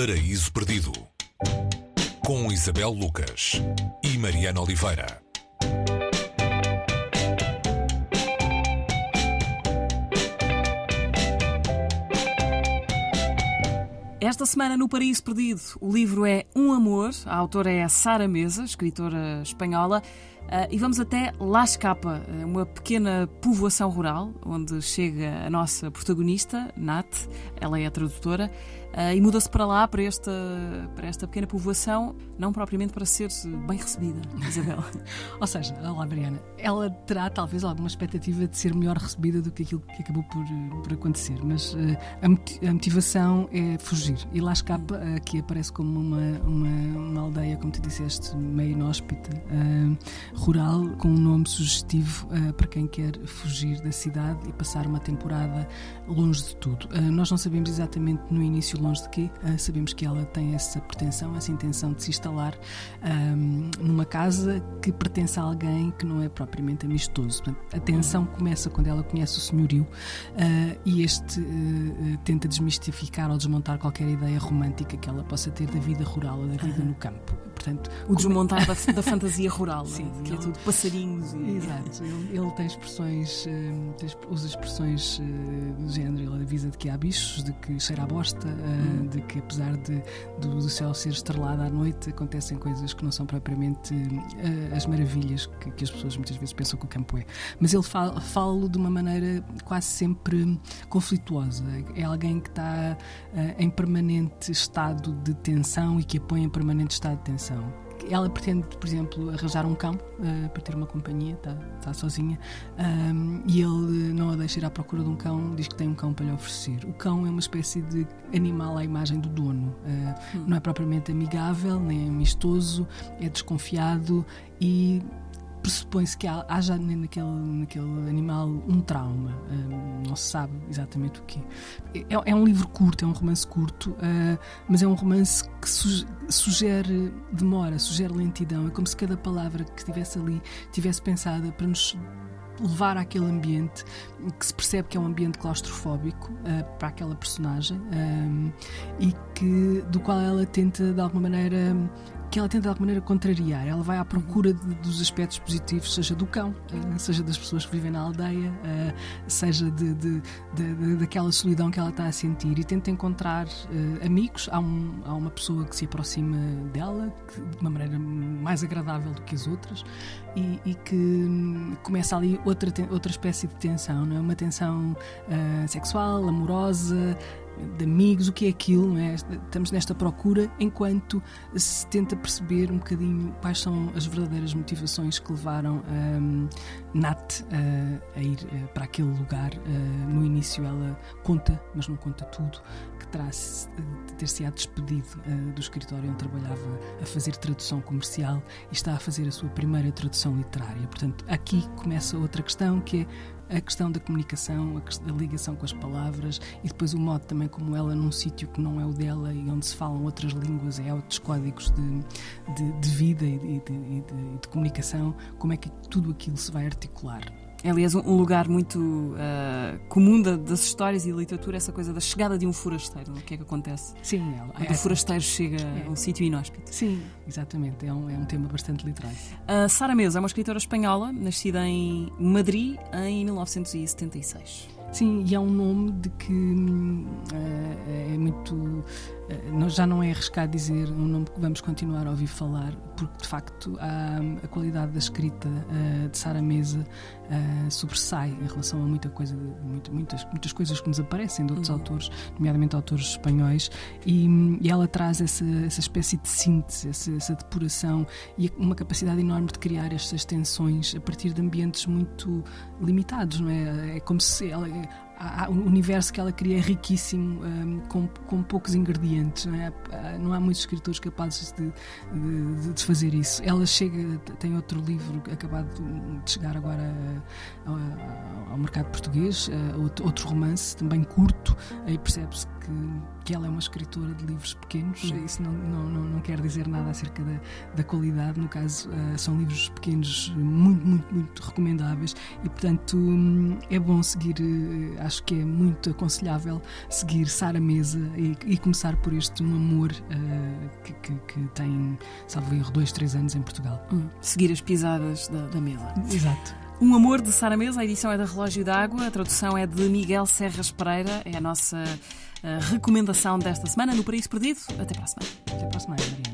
Paraíso Perdido com Isabel Lucas e Mariana Oliveira. Esta semana no Paraíso Perdido, o livro é Um Amor, a autora é Sara Mesa, escritora espanhola, e vamos até La Escapa, uma pequena povoação rural, onde chega a nossa protagonista, Nat, ela é a tradutora, uh, e muda-se para lá, para esta, para esta pequena povoação, não propriamente para ser bem recebida, Isabel. Ou seja, olá Mariana, ela terá talvez alguma expectativa de ser melhor recebida do que aquilo que acabou por, por acontecer, mas uh, a, a, motivação é fugir. E La Escapa, que aparece como uma, uma, uma, aldeia, como tu disseste, meio inóspita rural com um nome sugestivo uh, para quem quer fugir da cidade e passar uma temporada longe de tudo. Uh, nós não sabemos exatamente no início longe de quê, uh, sabemos que ela tem essa pretensão, essa intenção de se instalar ehm, numa casa que pertence a alguém que não é propriamente amistoso. Portanto, a tensão começa quando ela conhece o senhorio e este tenta desmistificar ou desmontar qualquer ideia romântica que ela possa ter da vida rural ou da vida no campo. Portanto, o desmontar da, da fantasia rural, Sim, que é tudo passarinhos e. Exato, ele, ele tem expressões, tem, usa expressões uh, do género, ele avisa de que há bichos, de que cheira a bosta, uh, de que apesar de, do, do, céu ser estrelado à noite, acontecem coisas que não são propriamente as maravilhas que, que, as pessoas muitas vezes pensam que o campo é. Mas ele fala, fala de uma maneira quase sempre conflituosa. É alguém que está em permanente estado de tensão e que apoia em permanente estado de tensão ela pretende, por exemplo, arranjar um cão uh, para ter uma companhia, está, está sozinha, um, e ele não a deixa ir à procura de um cão, diz que tem um cão para lhe oferecer. O cão é uma espécie de animal à imagem do dono, uh, hum. não é propriamente amigável, nem amistoso, é desconfiado e pressupõe-se que haja naquele, naquele animal um trauma. Uh, não se sabe exatamente o que é. É um livro curto, é um romance curto, uh, mas é um romance que su sugere demora, sugere lentidão. É como se cada palavra que estivesse ali tivesse pensada para nos levar àquele ambiente que se percebe que é um ambiente claustrofóbico uh, para aquela personagem e que do qual ela tenta de alguma maneira que ela tenta de alguma maneira contrariar. Ela vai à procura de, dos aspectos positivos, seja do cão, eh, seja das pessoas que vivem na aldeia, eh, seja de, de, de, daquela solidão que ela está a sentir e tenta encontrar uh, amigos. Há, um, há, uma pessoa que se aproxima dela que, de uma maneira mais agradável do que as outras e, e que hum, começa ali outra, outra espécie de tensão, não é? uma tensão sexual, amorosa de amigos, o que é aquilo, é? estamos nesta procura enquanto se tenta perceber um bocadinho quais são as verdadeiras motivações que levaram um, Nat uh, a ir uh, para aquele lugar. Uh, no início ela conta, mas não conta tudo, que terá de ter-se despedido do escritório onde trabalhava a fazer tradução comercial e está a fazer a sua primeira tradução literária. Portanto, aqui começa outra questão que é a questão da comunicação, a, ligação com as palavras e depois o modo também como ela, num sítio que não é o dela e onde se falam outras línguas, é outros códigos de, de, de vida e de, de, de comunicação, como é que tudo aquilo se vai articular. É, aliás, um lugar muito uh, comum da, das histórias e da literatura, essa coisa da chegada de um forasteiro. O que é que acontece? Sim, ela, Quando é, o forasteiro chega é, a um sítio inóspito. Sim, exatamente. É um, é um tema bastante literário. Uh, Sara Mesa é uma escritora espanhola, nascida em Madrid em 1976. Sim, e é um nome de que uh, é muito. Uh, já não é arriscado dizer um nome que vamos continuar a ouvir falar, porque de facto a, a qualidade da escrita uh, de Sara Mesa sobressai em relação a muita coisa, muito, muitas, muitas coisas que nos aparecem de outros uhum. autores, nomeadamente autores espanhóis, e, e ela traz essa, essa espécie de síntese, essa, essa depuração e uma capacidade enorme de criar estas tensões a partir de ambientes muito limitados, não é? É como se ela o universo que ela cria é riquíssimo, um, com, com poucos ingredientes. Não, é? não, há muitos escritores capazes de, de, de, fazer isso. Ela chega, tem outro livro acabado de chegar agora ao mercado português. outro romance, também curto, aí percebe-se que, que ela é uma escritora de livros pequenos. Uhum. Isso não, não, não, não, quer dizer nada acerca da, da qualidade. No caso, são livros pequenos muito, muito, muito recomendáveis e, portanto, hum, é bom seguir. Acho que é muito aconselhável seguir Sara Mesa e, e começar por este Um Amor que, que, que, tem, salvo erro, dois, três anos em Portugal. Hum, seguir as pisadas da, da Mela. Exato. Um Amor de Sara Mesa, a edição é da Relógio d'Água, a tradução é de Miguel Serras Pereira, é a nossa a recomendação desta semana no Paraíso Perdido. Até para a semana. Até para a semana, Mariana.